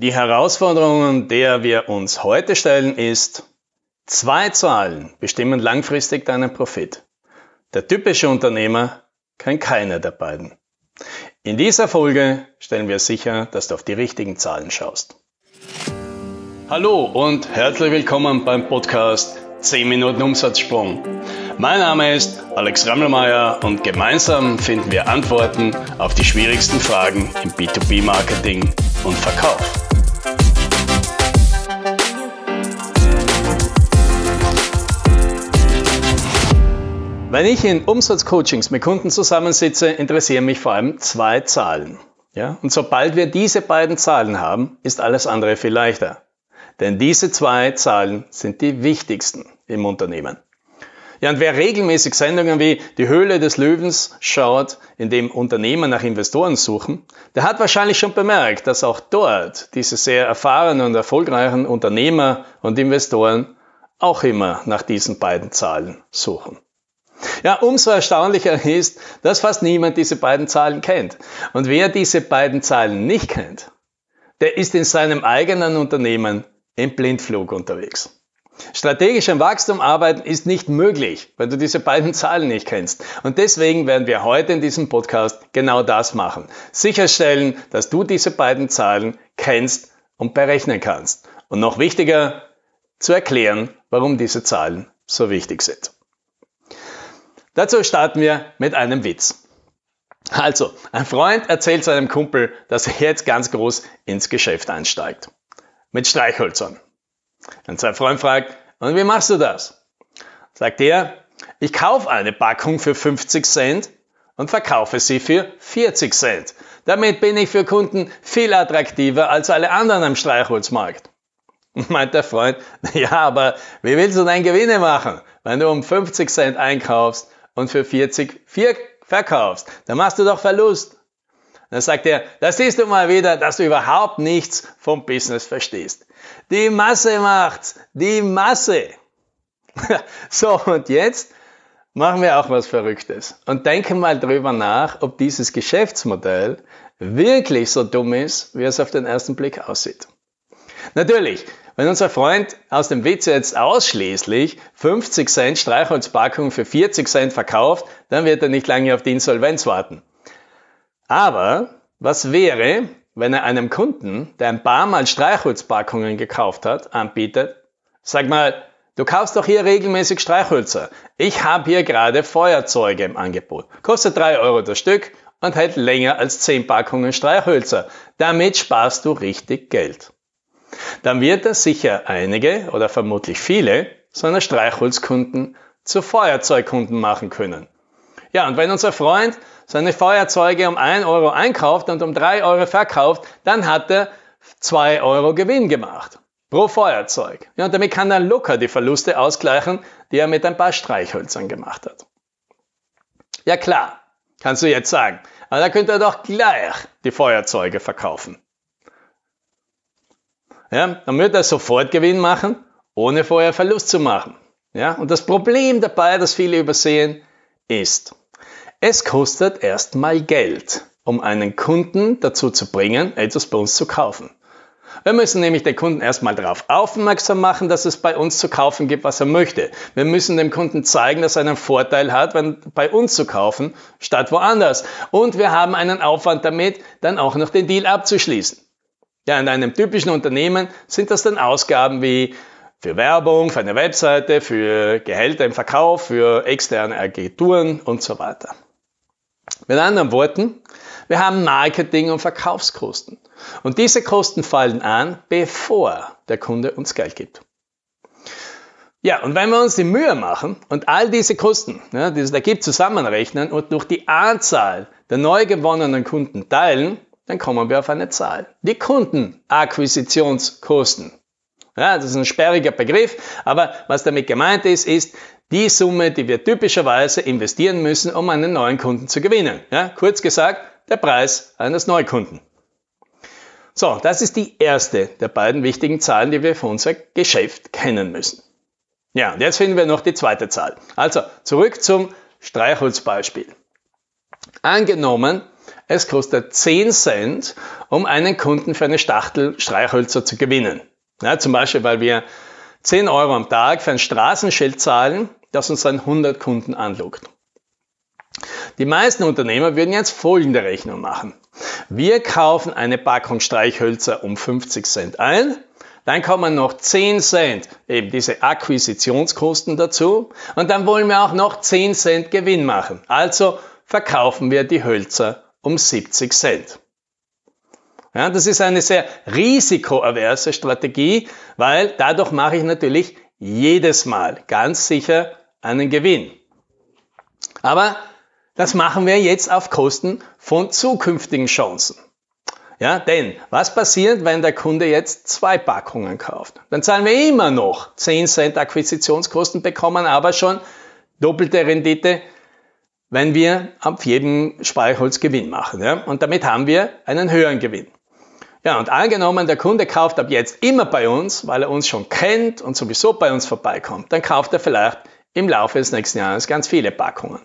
Die Herausforderung, der wir uns heute stellen, ist, zwei Zahlen bestimmen langfristig deinen Profit. Der typische Unternehmer kann keine der beiden. In dieser Folge stellen wir sicher, dass du auf die richtigen Zahlen schaust. Hallo und herzlich willkommen beim Podcast 10 Minuten Umsatzsprung. Mein Name ist Alex Rammelmeier und gemeinsam finden wir Antworten auf die schwierigsten Fragen im B2B-Marketing und Verkauf. Wenn ich in Umsatzcoachings mit Kunden zusammensitze, interessieren mich vor allem zwei Zahlen. Ja? Und sobald wir diese beiden Zahlen haben, ist alles andere viel leichter. Denn diese zwei Zahlen sind die wichtigsten im Unternehmen. Ja, und wer regelmäßig Sendungen wie Die Höhle des Löwens schaut, in dem Unternehmen nach Investoren suchen, der hat wahrscheinlich schon bemerkt, dass auch dort diese sehr erfahrenen und erfolgreichen Unternehmer und Investoren auch immer nach diesen beiden Zahlen suchen. Ja, umso erstaunlicher ist, dass fast niemand diese beiden Zahlen kennt. Und wer diese beiden Zahlen nicht kennt, der ist in seinem eigenen Unternehmen im Blindflug unterwegs. Strategisch am Wachstum arbeiten ist nicht möglich, weil du diese beiden Zahlen nicht kennst. Und deswegen werden wir heute in diesem Podcast genau das machen. Sicherstellen, dass du diese beiden Zahlen kennst und berechnen kannst. Und noch wichtiger, zu erklären, warum diese Zahlen so wichtig sind. Dazu starten wir mit einem Witz. Also, ein Freund erzählt seinem Kumpel, dass er jetzt ganz groß ins Geschäft einsteigt. Mit Streichhölzern. Und sein Freund fragt, und wie machst du das? Sagt er, ich kaufe eine Packung für 50 Cent und verkaufe sie für 40 Cent. Damit bin ich für Kunden viel attraktiver als alle anderen am Streichholzmarkt. Meint der Freund, ja, aber wie willst du deine Gewinne machen, wenn du um 50 Cent einkaufst und für 40 vier verkaufst, dann machst du doch Verlust. Dann sagt er, da siehst du mal wieder, dass du überhaupt nichts vom Business verstehst. Die Masse macht's, die Masse. so, und jetzt machen wir auch was Verrücktes und denken mal drüber nach, ob dieses Geschäftsmodell wirklich so dumm ist, wie es auf den ersten Blick aussieht. Natürlich, wenn unser Freund aus dem Witz jetzt ausschließlich 50 Cent Streichholzpackung für 40 Cent verkauft, dann wird er nicht lange auf die Insolvenz warten. Aber was wäre, wenn er einem Kunden, der ein paar Mal Streichholzpackungen gekauft hat, anbietet, sag mal, du kaufst doch hier regelmäßig Streichhölzer. Ich habe hier gerade Feuerzeuge im Angebot. Kostet 3 Euro das Stück und hält länger als 10 Packungen Streichhölzer. Damit sparst du richtig Geld dann wird er sicher einige oder vermutlich viele seiner Streichholzkunden zu Feuerzeugkunden machen können. Ja, und wenn unser Freund seine Feuerzeuge um 1 Euro einkauft und um 3 Euro verkauft, dann hat er 2 Euro Gewinn gemacht. Pro Feuerzeug. Ja, und damit kann er locker die Verluste ausgleichen, die er mit ein paar Streichhölzern gemacht hat. Ja klar, kannst du jetzt sagen, aber da könnte er doch gleich die Feuerzeuge verkaufen. Ja, dann wird er sofort Gewinn machen, ohne vorher Verlust zu machen. Ja, und das Problem dabei, das viele übersehen, ist, es kostet erstmal Geld, um einen Kunden dazu zu bringen, etwas bei uns zu kaufen. Wir müssen nämlich den Kunden erstmal darauf aufmerksam machen, dass es bei uns zu kaufen gibt, was er möchte. Wir müssen dem Kunden zeigen, dass er einen Vorteil hat, wenn bei uns zu kaufen, statt woanders. Und wir haben einen Aufwand damit, dann auch noch den Deal abzuschließen. Ja, in einem typischen Unternehmen sind das dann Ausgaben wie für Werbung, für eine Webseite, für Gehälter im Verkauf, für externe Agenturen und so weiter. Mit anderen Worten, wir haben Marketing- und Verkaufskosten. Und diese Kosten fallen an, bevor der Kunde uns Geld gibt. Ja, und wenn wir uns die Mühe machen und all diese Kosten, ja, die es da gibt, zusammenrechnen und durch die Anzahl der neu gewonnenen Kunden teilen, dann kommen wir auf eine Zahl. Die Kundenakquisitionskosten. Ja, das ist ein sperriger Begriff, aber was damit gemeint ist, ist die Summe, die wir typischerweise investieren müssen, um einen neuen Kunden zu gewinnen. Ja, kurz gesagt, der Preis eines Neukunden. So, das ist die erste der beiden wichtigen Zahlen, die wir für unser Geschäft kennen müssen. Ja, und jetzt finden wir noch die zweite Zahl. Also, zurück zum Streichholzbeispiel. Angenommen, es kostet 10 Cent, um einen Kunden für eine Stachtel Streichhölzer zu gewinnen. Ja, zum Beispiel, weil wir 10 Euro am Tag für ein Straßenschild zahlen, das uns dann 100 Kunden anlockt. Die meisten Unternehmer würden jetzt folgende Rechnung machen. Wir kaufen eine Packung Streichhölzer um 50 Cent ein, dann kommen noch 10 Cent, eben diese Akquisitionskosten dazu, und dann wollen wir auch noch 10 Cent Gewinn machen. Also verkaufen wir die Hölzer um 70 Cent. Ja, das ist eine sehr risikoaverse Strategie, weil dadurch mache ich natürlich jedes Mal ganz sicher einen Gewinn. Aber das machen wir jetzt auf Kosten von zukünftigen Chancen. Ja, denn was passiert, wenn der Kunde jetzt zwei Packungen kauft? Dann zahlen wir immer noch 10 Cent Akquisitionskosten, bekommen aber schon doppelte Rendite, wenn wir auf jedem Speicherholz Gewinn machen. Ja? Und damit haben wir einen höheren Gewinn. Ja, und angenommen, der Kunde kauft ab jetzt immer bei uns, weil er uns schon kennt und sowieso bei uns vorbeikommt, dann kauft er vielleicht im Laufe des nächsten Jahres ganz viele Packungen.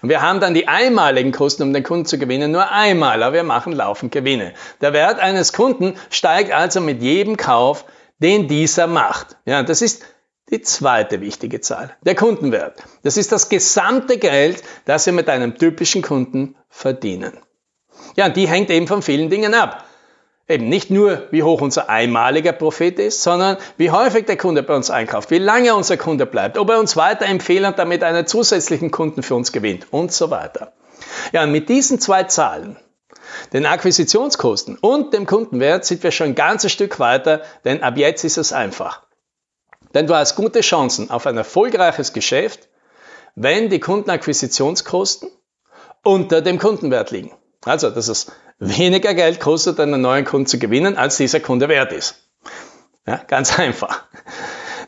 Und wir haben dann die einmaligen Kosten, um den Kunden zu gewinnen, nur einmal, aber wir machen laufend Gewinne. Der Wert eines Kunden steigt also mit jedem Kauf, den dieser macht. Ja, das ist die zweite wichtige Zahl, der Kundenwert. Das ist das gesamte Geld, das wir mit einem typischen Kunden verdienen. Ja, und die hängt eben von vielen Dingen ab. Eben nicht nur, wie hoch unser einmaliger Profit ist, sondern wie häufig der Kunde bei uns einkauft, wie lange unser Kunde bleibt, ob er uns weiterempfehlt und damit einen zusätzlichen Kunden für uns gewinnt und so weiter. Ja, und mit diesen zwei Zahlen, den Akquisitionskosten und dem Kundenwert, sind wir schon ein ganzes Stück weiter, denn ab jetzt ist es einfach. Denn du hast gute Chancen auf ein erfolgreiches Geschäft, wenn die Kundenakquisitionskosten unter dem Kundenwert liegen. Also, dass es weniger Geld kostet, einen neuen Kunden zu gewinnen, als dieser Kunde wert ist. Ja, ganz einfach.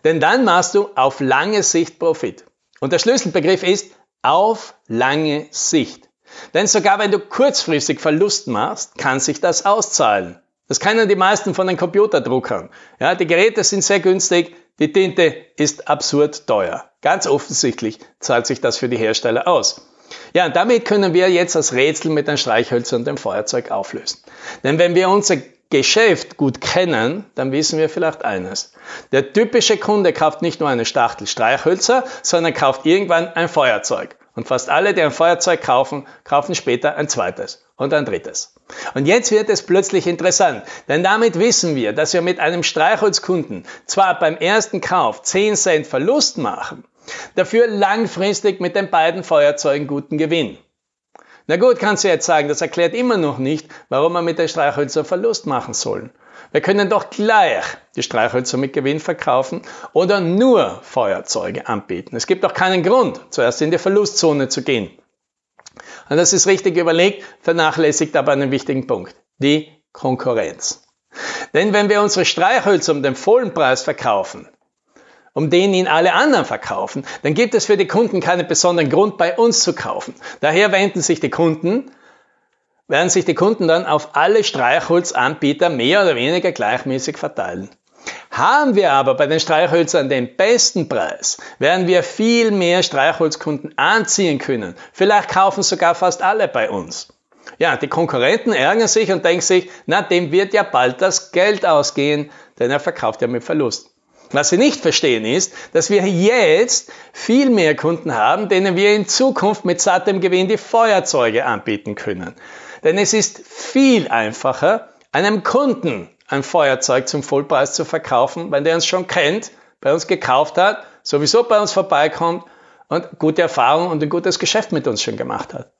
Denn dann machst du auf lange Sicht Profit. Und der Schlüsselbegriff ist auf lange Sicht. Denn sogar wenn du kurzfristig Verlust machst, kann sich das auszahlen. Das kennen die meisten von den Computerdruckern. Ja, die Geräte sind sehr günstig, die Tinte ist absurd teuer. Ganz offensichtlich zahlt sich das für die Hersteller aus. Ja, und damit können wir jetzt das Rätsel mit den Streichhölzern und dem Feuerzeug auflösen. Denn wenn wir unser Geschäft gut kennen, dann wissen wir vielleicht eines. Der typische Kunde kauft nicht nur eine Stachtel Streichhölzer, sondern kauft irgendwann ein Feuerzeug. Und fast alle, die ein Feuerzeug kaufen, kaufen später ein zweites und ein drittes. Und jetzt wird es plötzlich interessant, denn damit wissen wir, dass wir mit einem Streichholzkunden zwar beim ersten Kauf 10 Cent Verlust machen, Dafür langfristig mit den beiden Feuerzeugen guten Gewinn. Na gut, kannst du jetzt sagen, das erklärt immer noch nicht, warum man mit den Streichhölzer Verlust machen soll. Wir können doch gleich die Streichhölzer mit Gewinn verkaufen oder nur Feuerzeuge anbieten. Es gibt doch keinen Grund, zuerst in die Verlustzone zu gehen. Und das ist richtig überlegt, vernachlässigt aber einen wichtigen Punkt. Die Konkurrenz. Denn wenn wir unsere Streichhölzer um den vollen Preis verkaufen, um den ihn alle anderen verkaufen, dann gibt es für die Kunden keinen besonderen Grund, bei uns zu kaufen. Daher wenden sich die Kunden, werden sich die Kunden dann auf alle Streichholzanbieter mehr oder weniger gleichmäßig verteilen. Haben wir aber bei den Streichhölzern den besten Preis, werden wir viel mehr Streichholzkunden anziehen können. Vielleicht kaufen sogar fast alle bei uns. Ja, die Konkurrenten ärgern sich und denken sich, na, dem wird ja bald das Geld ausgehen, denn er verkauft ja mit Verlust. Was Sie nicht verstehen ist, dass wir jetzt viel mehr Kunden haben, denen wir in Zukunft mit sattem Gewinn die Feuerzeuge anbieten können. Denn es ist viel einfacher, einem Kunden ein Feuerzeug zum Vollpreis zu verkaufen, wenn der uns schon kennt, bei uns gekauft hat, sowieso bei uns vorbeikommt und gute Erfahrungen und ein gutes Geschäft mit uns schon gemacht hat.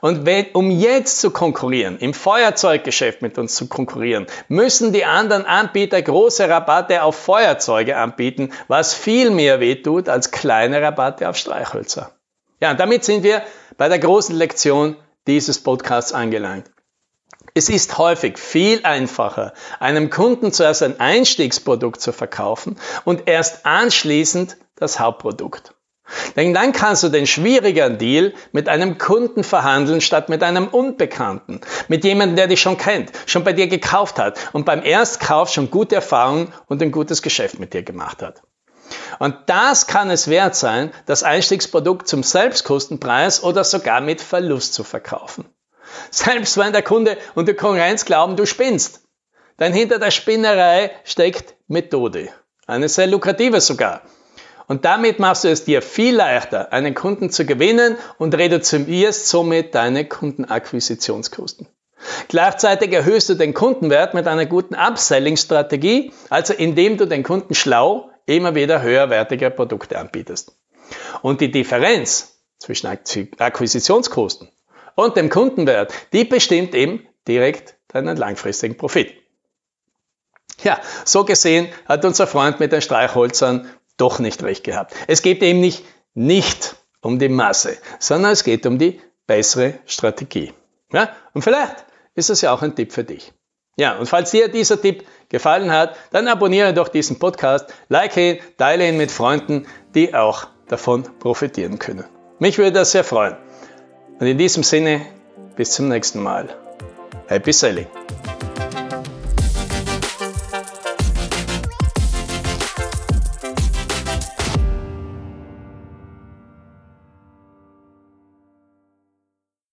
Und wenn, um jetzt zu konkurrieren, im Feuerzeuggeschäft mit uns zu konkurrieren, müssen die anderen Anbieter große Rabatte auf Feuerzeuge anbieten, was viel mehr wehtut als kleine Rabatte auf Streichhölzer. Ja, und damit sind wir bei der großen Lektion dieses Podcasts angelangt. Es ist häufig viel einfacher, einem Kunden zuerst ein Einstiegsprodukt zu verkaufen und erst anschließend das Hauptprodukt. Denn dann kannst du den schwierigeren Deal mit einem Kunden verhandeln statt mit einem Unbekannten. Mit jemandem, der dich schon kennt, schon bei dir gekauft hat und beim Erstkauf schon gute Erfahrungen und ein gutes Geschäft mit dir gemacht hat. Und das kann es wert sein, das Einstiegsprodukt zum Selbstkostenpreis oder sogar mit Verlust zu verkaufen. Selbst wenn der Kunde und die Konkurrenz glauben, du spinnst. Denn hinter der Spinnerei steckt Methode. Eine sehr lukrative sogar. Und damit machst du es dir viel leichter, einen Kunden zu gewinnen und reduzierst somit deine Kundenakquisitionskosten. Gleichzeitig erhöhst du den Kundenwert mit einer guten Upselling-Strategie, also indem du den Kunden schlau immer wieder höherwertige Produkte anbietest. Und die Differenz zwischen Akquisitionskosten und dem Kundenwert, die bestimmt eben direkt deinen langfristigen Profit. Ja, so gesehen hat unser Freund mit den Streichholzern doch nicht recht gehabt. Es geht eben nicht, nicht um die Masse, sondern es geht um die bessere Strategie. Ja, und vielleicht ist das ja auch ein Tipp für dich. Ja, und falls dir dieser Tipp gefallen hat, dann abonniere doch diesen Podcast, like ihn, teile ihn mit Freunden, die auch davon profitieren können. Mich würde das sehr freuen. Und in diesem Sinne, bis zum nächsten Mal. Happy Selling!